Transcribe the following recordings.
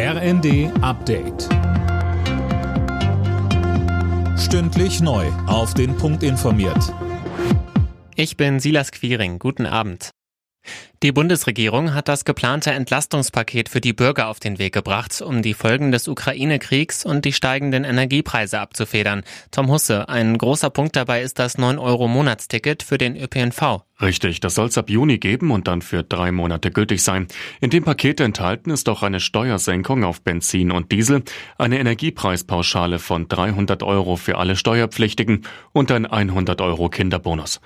RND Update. Stündlich neu. Auf den Punkt informiert. Ich bin Silas Quiring. Guten Abend. Die Bundesregierung hat das geplante Entlastungspaket für die Bürger auf den Weg gebracht, um die Folgen des Ukraine-Kriegs und die steigenden Energiepreise abzufedern. Tom Husse, ein großer Punkt dabei ist das 9-Euro-Monatsticket für den ÖPNV. Richtig, das soll es ab Juni geben und dann für drei Monate gültig sein. In dem Paket enthalten ist auch eine Steuersenkung auf Benzin und Diesel, eine Energiepreispauschale von 300 Euro für alle Steuerpflichtigen und ein 100 Euro Kinderbonus.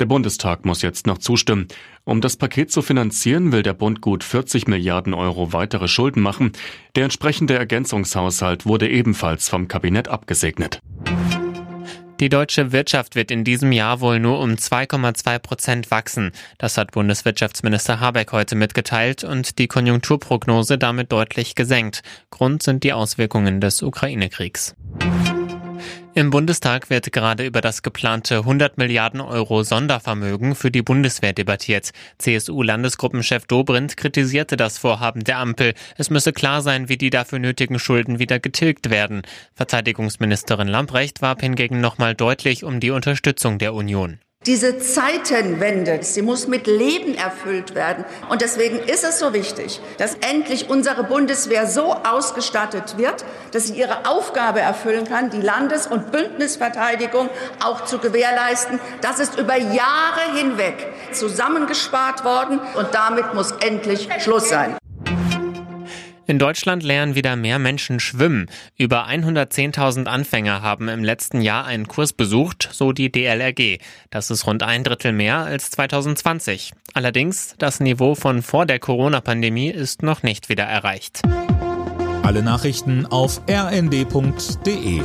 Der Bundestag muss jetzt noch zustimmen. Um das Paket zu finanzieren, will der Bund gut 40 Milliarden Euro weitere Schulden machen. Der entsprechende Ergänzungshaushalt wurde ebenfalls vom Kabinett abgesegnet. Die deutsche Wirtschaft wird in diesem Jahr wohl nur um 2,2 Prozent wachsen. Das hat Bundeswirtschaftsminister Habeck heute mitgeteilt und die Konjunkturprognose damit deutlich gesenkt. Grund sind die Auswirkungen des Ukraine-Kriegs. Im Bundestag wird gerade über das geplante 100 Milliarden Euro Sondervermögen für die Bundeswehr debattiert. CSU-Landesgruppenchef Dobrindt kritisierte das Vorhaben der Ampel. Es müsse klar sein, wie die dafür nötigen Schulden wieder getilgt werden. Verteidigungsministerin Lamprecht warb hingegen nochmal deutlich um die Unterstützung der Union. Diese Zeitenwende, sie muss mit Leben erfüllt werden. Und deswegen ist es so wichtig, dass endlich unsere Bundeswehr so ausgestattet wird, dass sie ihre Aufgabe erfüllen kann, die Landes- und Bündnisverteidigung auch zu gewährleisten. Das ist über Jahre hinweg zusammengespart worden und damit muss endlich Schluss sein. In Deutschland lernen wieder mehr Menschen schwimmen. Über 110.000 Anfänger haben im letzten Jahr einen Kurs besucht, so die DLRG. Das ist rund ein Drittel mehr als 2020. Allerdings, das Niveau von vor der Corona-Pandemie ist noch nicht wieder erreicht. Alle Nachrichten auf rnd.de